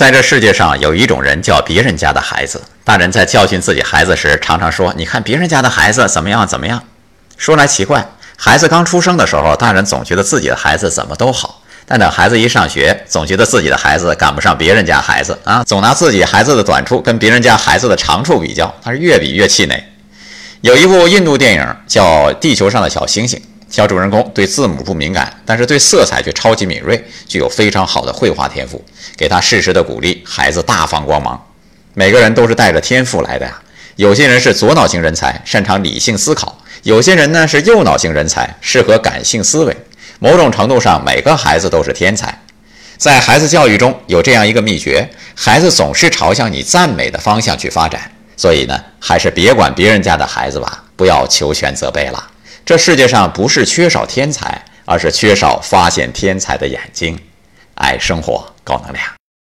在这世界上有一种人叫别人家的孩子。大人在教训自己孩子时，常常说：“你看别人家的孩子怎么样怎么样。”说来奇怪，孩子刚出生的时候，大人总觉得自己的孩子怎么都好，但等孩子一上学，总觉得自己的孩子赶不上别人家孩子啊，总拿自己孩子的短处跟别人家孩子的长处比较，他是越比越气馁。有一部印度电影叫《地球上的小星星》，小主人公对字母不敏感，但是对色彩却超级敏锐，具有非常好的绘画天赋。给他适时的鼓励，孩子大放光芒。每个人都是带着天赋来的呀。有些人是左脑型人才，擅长理性思考；有些人呢是右脑型人才，适合感性思维。某种程度上，每个孩子都是天才。在孩子教育中有这样一个秘诀：孩子总是朝向你赞美的方向去发展。所以呢，还是别管别人家的孩子吧，不要求全责备了。这世界上不是缺少天才，而是缺少发现天才的眼睛。爱生活，高能量。